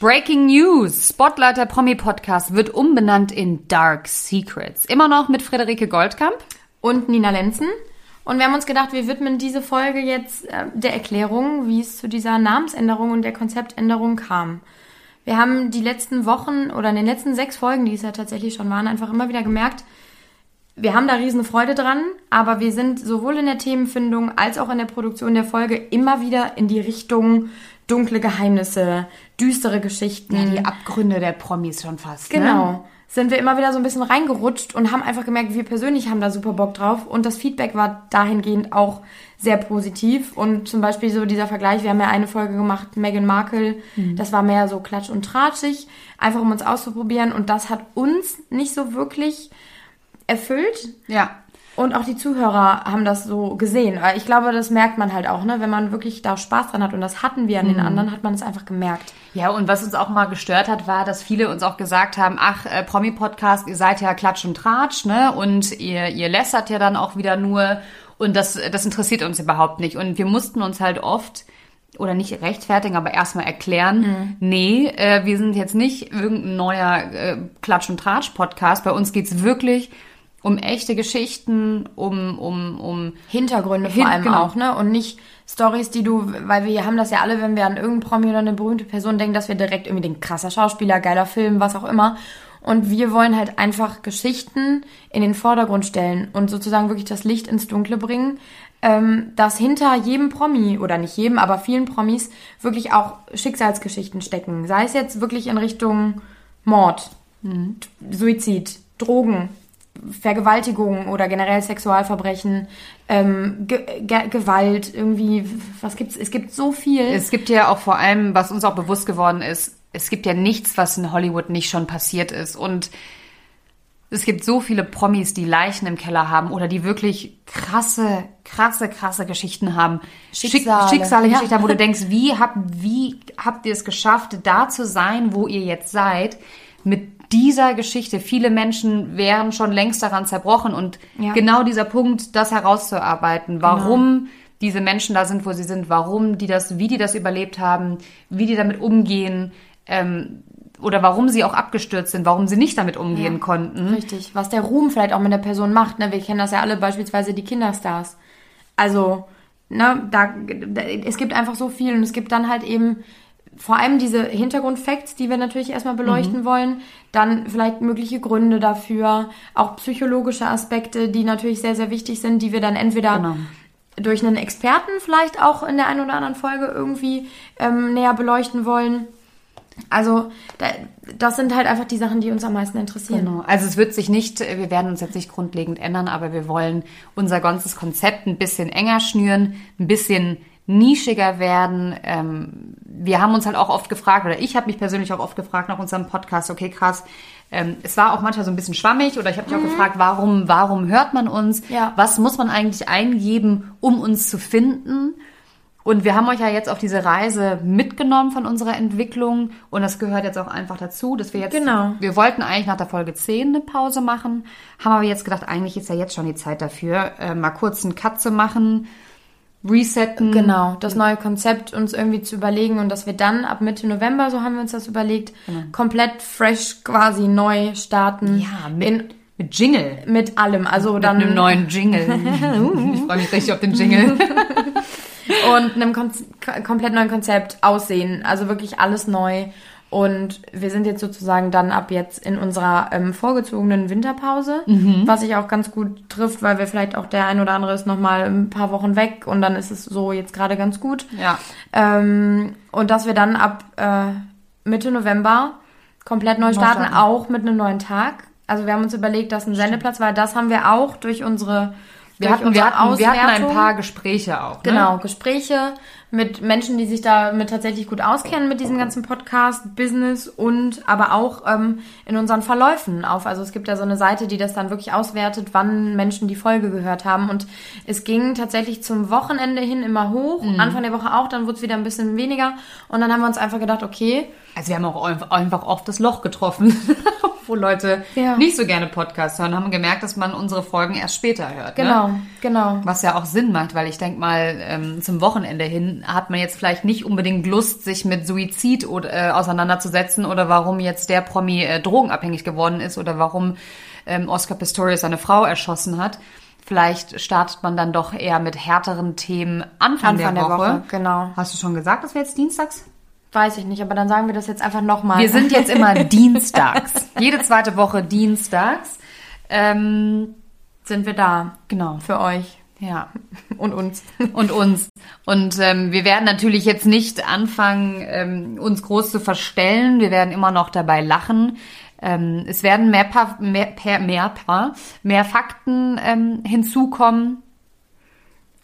Breaking News. Spotlight der Promi-Podcast wird umbenannt in Dark Secrets. Immer noch mit Friederike Goldkamp. und Nina Lenzen. Und wir haben uns gedacht, wir widmen diese Folge jetzt äh, der Erklärung, wie es zu dieser Namensänderung und der Konzeptänderung kam. Wir haben die letzten Wochen oder in den letzten sechs Folgen, die es ja tatsächlich schon waren, einfach immer wieder gemerkt, wir haben da riesen Freude dran, aber wir sind sowohl in der Themenfindung als auch in der Produktion der Folge immer wieder in die Richtung dunkle Geheimnisse, düstere Geschichten. Die Abgründe der Promis schon fast. Genau. Ne? Sind wir immer wieder so ein bisschen reingerutscht und haben einfach gemerkt, wir persönlich haben da super Bock drauf. Und das Feedback war dahingehend auch sehr positiv. Und zum Beispiel so dieser Vergleich, wir haben ja eine Folge gemacht, Meghan Markle, das war mehr so klatsch und tratschig, einfach um uns auszuprobieren. Und das hat uns nicht so wirklich erfüllt. Ja. Und auch die Zuhörer haben das so gesehen. Weil Ich glaube, das merkt man halt auch, ne? Wenn man wirklich da Spaß dran hat. Und das hatten wir an den anderen, hat man es einfach gemerkt. Ja, und was uns auch mal gestört hat, war, dass viele uns auch gesagt haben, ach, äh, Promi-Podcast, ihr seid ja Klatsch und Tratsch, ne? Und ihr, ihr lässert ja dann auch wieder nur. Und das, das interessiert uns überhaupt nicht. Und wir mussten uns halt oft oder nicht rechtfertigen, aber erstmal erklären, nee, äh, wir sind jetzt nicht irgendein neuer äh, Klatsch- und Tratsch-Podcast. Bei uns geht's wirklich um echte Geschichten, um, um, um Hintergründe Hin- vor allem genau. auch, ne? Und nicht Stories, die du, weil wir haben das ja alle, wenn wir an irgendeinen Promi oder eine berühmte Person denken, dass wir direkt irgendwie den krasser Schauspieler, geiler Film, was auch immer. Und wir wollen halt einfach Geschichten in den Vordergrund stellen und sozusagen wirklich das Licht ins Dunkle bringen, ähm, dass hinter jedem Promi, oder nicht jedem, aber vielen Promis, wirklich auch Schicksalsgeschichten stecken. Sei es jetzt wirklich in Richtung Mord, Suizid, Drogen, Vergewaltigung oder generell Sexualverbrechen, ähm, Ge Ge Gewalt, irgendwie, was gibt's? Es gibt so viel. Es gibt ja auch vor allem, was uns auch bewusst geworden ist, es gibt ja nichts, was in Hollywood nicht schon passiert ist. Und es gibt so viele Promis, die Leichen im Keller haben oder die wirklich krasse, krasse, krasse Geschichten haben. Schicksale. Schick, Schicksale, Ja. Geschichten haben, wo du denkst, wie habt, wie habt ihr es geschafft, da zu sein, wo ihr jetzt seid, mit dieser Geschichte. Viele Menschen wären schon längst daran zerbrochen und Ja. genau dieser Punkt, das herauszuarbeiten, warum diese Menschen da sind, wo sie sind, warum die das, wie die das überlebt haben, wie die damit umgehen, ähm, oder warum sie auch abgestürzt sind, warum sie nicht damit umgehen Ja. konnten. Richtig. Was der Ruhm vielleicht auch mit der Person macht. Ne? Wir kennen das ja alle, beispielsweise die Kinderstars. Also, ne, da, da, es gibt einfach so viel und es gibt dann halt eben vor allem diese Hintergrundfacts, die wir natürlich erstmal beleuchten wollen, dann vielleicht mögliche Gründe dafür, auch psychologische Aspekte, die natürlich sehr, sehr wichtig sind, die wir dann entweder Genau. durch einen Experten vielleicht auch in der einen oder anderen Folge irgendwie ähm, näher beleuchten wollen. Also da, das sind halt einfach die Sachen, die uns am meisten interessieren. Genau. Also es wird sich nicht, wir werden uns jetzt nicht grundlegend ändern, aber wir wollen unser ganzes Konzept ein bisschen enger schnüren, ein bisschen nischiger werden. Ähm, wir haben uns halt auch oft gefragt, oder ich habe mich persönlich auch oft gefragt nach unserem Podcast, okay, krass, ähm, es war auch manchmal so ein bisschen schwammig oder ich habe mich auch gefragt, warum, warum hört man uns? Ja. Was muss man eigentlich eingeben, um uns zu finden? Und wir haben euch ja jetzt auf diese Reise mitgenommen von unserer Entwicklung und das gehört jetzt auch einfach dazu, dass wir jetzt, Genau. wir wollten eigentlich nach der Folge 10 eine Pause machen, haben aber jetzt gedacht, eigentlich ist ja jetzt schon die Zeit dafür, äh, mal kurz einen Cut zu machen, resetten. Genau, das neue Konzept uns irgendwie zu überlegen und dass wir dann ab Mitte November, so haben wir uns das überlegt, komplett fresh quasi neu starten. Ja, mit, in, mit Jingle. mit allem. Also Mit dann einem neuen Jingle. ich freue mich richtig auf den Jingle. und einem Kon komplett neuen Konzept aussehen. Also wirklich alles neu. Und wir sind jetzt sozusagen dann ab jetzt in unserer ähm, vorgezogenen Winterpause, was sich auch ganz gut trifft, weil wir vielleicht auch der ein oder andere ist noch mal ein paar Wochen weg und dann ist es so jetzt gerade ganz gut. Ja. Ähm, und dass wir dann ab äh, Mitte November komplett neu starten, starten. auch mit einem neuen Tag. Also wir haben uns überlegt, dass ein Sendeplatz, weil das haben wir auch durch unsere Wir hatten, wir, hatten, wir hatten ein paar Gespräche auch. Ne? Genau, Gespräche mit Menschen, die sich damit tatsächlich gut auskennen mit diesem ganzen Podcast, Business und aber auch ähm, in unseren Verläufen auf. Also es gibt ja so eine Seite, die das dann wirklich auswertet, wann Menschen die Folge gehört haben. Und es ging tatsächlich zum Wochenende hin immer hoch, Mhm. Anfang der Woche auch, dann wurde es wieder ein bisschen weniger. Und dann haben wir uns einfach gedacht, okay, Also wir haben auch einfach- einfach oft das Loch getroffen, wo Leute Ja. nicht so gerne Podcasts hören, haben gemerkt, dass man unsere Folgen erst später hört. genau, Ne? genau. Was ja auch Sinn macht, weil ich denke mal, ähm, zum Wochenende hin hat man jetzt vielleicht nicht unbedingt Lust, sich mit Suizid oder, äh, auseinanderzusetzen oder warum jetzt der Promi äh, drogenabhängig geworden ist oder warum ähm, Oscar Pistorius seine Frau erschossen hat. Vielleicht startet man dann doch eher mit härteren Themen Anfang, Anfang der, der Woche. Woche, genau. Hast du schon gesagt, dass wir jetzt dienstags? Weiß ich nicht, aber dann sagen wir das jetzt einfach nochmal. Wir sind jetzt immer dienstags. Jede zweite Woche dienstags. Ähm, sind wir da genau. für euch Ja. und uns. und uns. Und ähm, wir werden natürlich jetzt nicht anfangen, ähm, uns groß zu verstellen. Wir werden immer noch dabei lachen. Ähm, es werden mehr, pa mehr, per, mehr, pa mehr Fakten ähm, hinzukommen.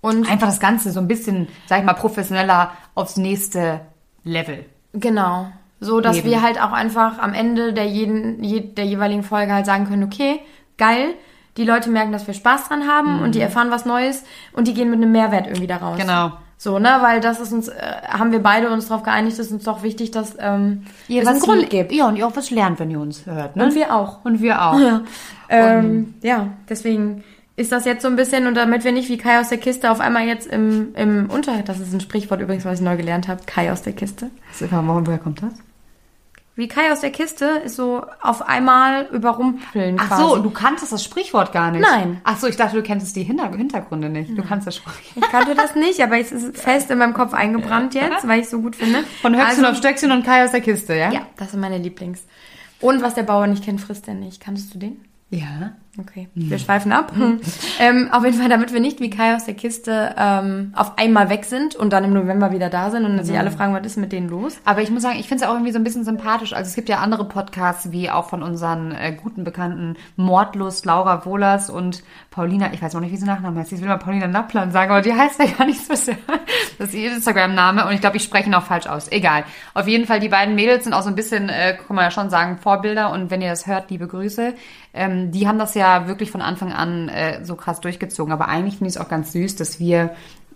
Und Einfach das Ganze so ein bisschen, sag ich mal, professioneller aufs nächste Level. Genau. So, dass Eben. wir halt auch einfach am Ende der, jeden, je, der jeweiligen Folge halt sagen können, okay, geil, die Leute merken, dass wir Spaß dran haben und die erfahren was Neues und die gehen mit einem Mehrwert irgendwie da raus. Mhm. Genau. So, ne, weil das ist uns, äh, haben wir beide uns darauf geeinigt, ist uns doch wichtig, dass ähm, es einen Grund gibt. Ja, und ihr auch was lernt, wenn ihr uns hört. Ne? Und wir auch. Und wir auch. Ja. Ähm, ja, deswegen ist das jetzt so ein bisschen, und damit wir nicht wie Kai aus der Kiste auf einmal jetzt im, im Unter... Das ist ein Sprichwort übrigens, was ich neu gelernt habe. Kai aus der Kiste. Woher kommt das? Wie Kai aus der Kiste ist so auf einmal überrumpeln Ach quasi. so, du kanntest das Sprichwort gar nicht. Nein. Ach so, ich dachte, du kennst die Hinter Hintergründe nicht. Du kannst das Sprichwort. Ich kannte das nicht, aber es ist fest in meinem Kopf eingebrannt jetzt, weil ich es so gut finde. Von Höchstchen Also- auf Stöckchen und Kai aus der Kiste, ja? Ja, das sind meine Lieblings. Und was der Bauer nicht kennt, frisst er nicht. Kanntest du den? Ja. Okay, wir schweifen ab. ähm, auf jeden Fall, damit wir nicht wie Kai aus der Kiste ähm, auf einmal weg sind und dann im November wieder da sind und sich alle fragen, was ist mit denen los? Aber ich muss sagen, ich finde es auch irgendwie so ein bisschen sympathisch. Also es gibt ja andere Podcasts, wie auch von unseren äh, guten Bekannten Mordlust, Laura Wohlers und Paulina, ich weiß auch nicht, wie sie Nachnamen heißt. Ich will mal Paulina Lappland sagen, aber die heißt ja gar nicht so sehr. Das ist ihr Instagram-Name und ich glaube, ich spreche ihn auch falsch aus. Egal. Auf jeden Fall, die beiden Mädels sind auch so ein bisschen, äh, kann man ja schon sagen, Vorbilder und wenn ihr das hört, liebe Grüße. Ähm, die haben das ja wirklich von Anfang an äh, so krass durchgezogen. Aber eigentlich finde ich es auch ganz süß, dass wir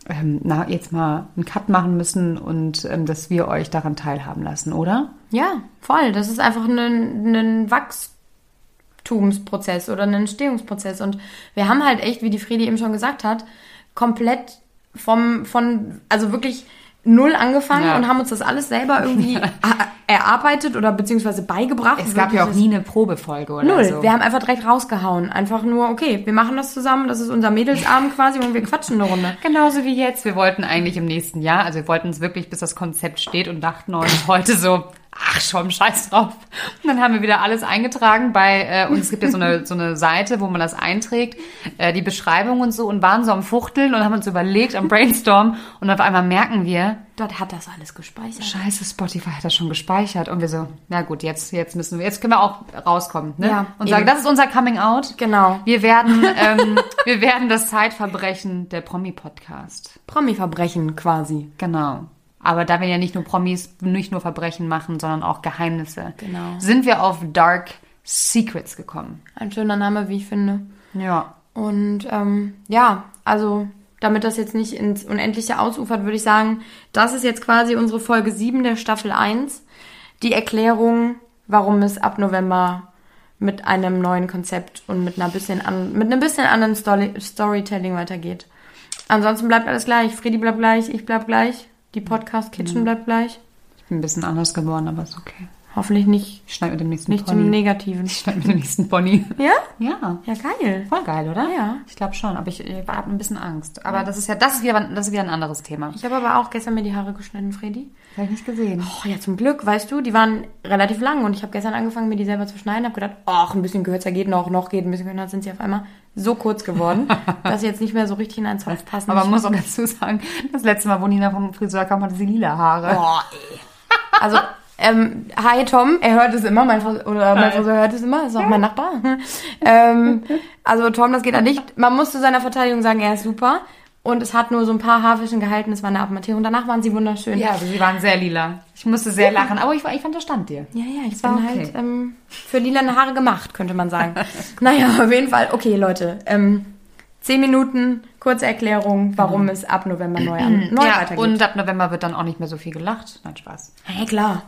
ähm, na, jetzt mal einen Cut machen müssen und ähm, dass wir euch daran teilhaben lassen, oder? Ja, voll. Das ist einfach ein, ein Wachstumsprozess oder ein Entstehungsprozess. Und wir haben halt echt, wie die Fredi eben schon gesagt hat, komplett vom, von, also wirklich null angefangen Ja. und haben uns das alles selber irgendwie erarbeitet oder beziehungsweise beigebracht. Es gab ja auch nie eine Probefolge oder Null. so. Wir haben einfach direkt rausgehauen. Einfach nur, okay, wir machen das zusammen, das ist unser Mädelsabend quasi und wir quatschen eine Runde. Genauso wie jetzt. Wir wollten eigentlich im nächsten Jahr, also wir wollten es wirklich, bis das Konzept steht und dachten uns heute so, ach schon, scheiß drauf. Und dann haben wir wieder alles eingetragen bei, äh, und es gibt ja so eine, so eine Seite, wo man das einträgt, äh, die Beschreibung und so und waren so am Fuchteln und haben uns überlegt, am Brainstorm und auf einmal merken wir, Dort hat das alles gespeichert. scheiße, Spotify hat das schon gespeichert und wir so, na gut, jetzt, jetzt müssen wir, jetzt können wir auch rauskommen, ne? Ja, und sagen, eben. das ist unser Coming Out. Genau. Wir werden, ähm, wir werden das Zeitverbrechen der Promi-Podcast. Promi-Verbrechen quasi. Genau. Aber da wir ja nicht nur Promis, nicht nur Verbrechen machen, sondern auch Geheimnisse, Genau. sind wir auf Dark Secrets gekommen. Ein schöner Name, wie ich finde. Ja. Und ähm, ja, also damit das jetzt nicht ins Unendliche ausufert, würde ich sagen, das ist jetzt quasi unsere Folge 7 der Staffel 1. Die Erklärung, warum es ab November mit einem neuen Konzept und mit einer bisschen an, mit einem bisschen anderen Story, Storytelling weitergeht. Ansonsten bleibt alles gleich. Freddy bleibt gleich, ich bleib gleich, die Podcast Kitchen bleibt gleich. Ich bin ein bisschen anders geworden, aber ist okay. Hoffentlich nicht, Ich schneide mit dem nächsten nicht zum Pony. Negativen. ich schneide mit dem nächsten Pony. Ja? Ja. Ja, geil. Voll geil, oder? Ja. Ich glaube schon, aber ich, ich habe ein bisschen Angst. Aber das ist ja, das ist wieder, das ist wieder ein anderes Thema. Ich habe aber auch gestern mir die Haare geschnitten, Freddy. Habe ich nicht gesehen. Oh, ja, zum Glück, weißt du, die waren relativ lang und ich habe gestern angefangen, mir die selber zu schneiden. Habe gedacht, ach, ein bisschen kürzer geht noch, noch geht ein bisschen kürzer. Sind sie auf einmal so kurz geworden, dass sie jetzt nicht mehr so richtig in einen Zopf passen. Aber man muss auch dazu sagen, das letzte Mal, wo Nina vom Friseur kam, hatte sie lila Haare. Boah, ey. Also, Ähm, hi Tom, er hört es immer, mein Friseur, oder mein Friseur hört es immer, ist auch mein Nachbar. ähm, also Tom, das geht an dich. Man muss zu seiner Verteidigung sagen, er ist super. Und es hat nur so ein paar Haarwischen gehalten, es war eine Abmattierung. Danach waren sie wunderschön. Ja, also sie waren sehr lila. Ich musste sehr lachen, aber ich, ich fand, das stand dir. Ja, ja, ich war bin okay. halt ähm, für lilane Haare gemacht, könnte man sagen. naja, auf jeden Fall. Okay, Leute. Ähm, zehn Minuten, kurze Erklärung, warum es ab November neu, an, neu Ja, weitergeht. und ab November wird dann auch nicht mehr so viel gelacht. Nein, Spaß. ja, klar.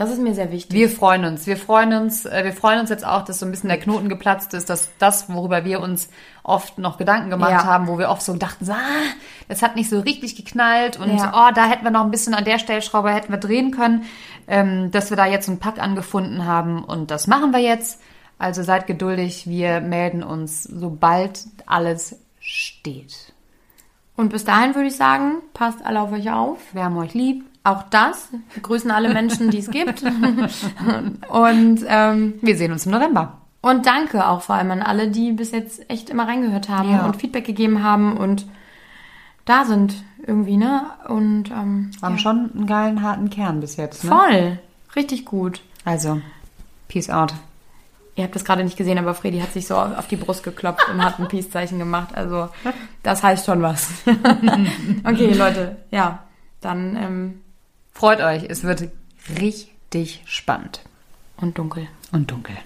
Das ist mir sehr wichtig. Wir freuen uns. Wir freuen uns. äh, Wir freuen uns jetzt auch, dass so ein bisschen der Knoten geplatzt ist, dass das, worüber wir uns oft noch Gedanken gemacht Ja. haben, wo wir oft so dachten, ah, das hat nicht so richtig geknallt und Ja. oh, da hätten wir noch ein bisschen an der Stellschraube hätten wir drehen können, ähm, dass wir da jetzt einen Pack angefunden haben und das machen wir jetzt. Also seid geduldig. Wir melden uns, sobald alles steht. Und bis dahin würde ich sagen, passt alle auf euch auf. Wir haben euch lieb. Auch das. Wir grüßen alle Menschen, die es gibt. und, ähm, Wir sehen uns im November. und danke auch vor allem an alle, die bis jetzt echt immer reingehört haben Ja. und Feedback gegeben haben und da sind irgendwie, ne? Und ähm, Haben schon einen geilen, harten Kern bis jetzt. Ne? voll. Richtig gut. Also, peace out. Ihr habt das gerade nicht gesehen, aber Fredi hat sich so auf die Brust geklopft und hat ein Peace-Zeichen gemacht. Also, das heißt schon was. okay, Leute, ja. Dann, ähm, Freut euch, es wird richtig spannend und dunkel. und dunkel.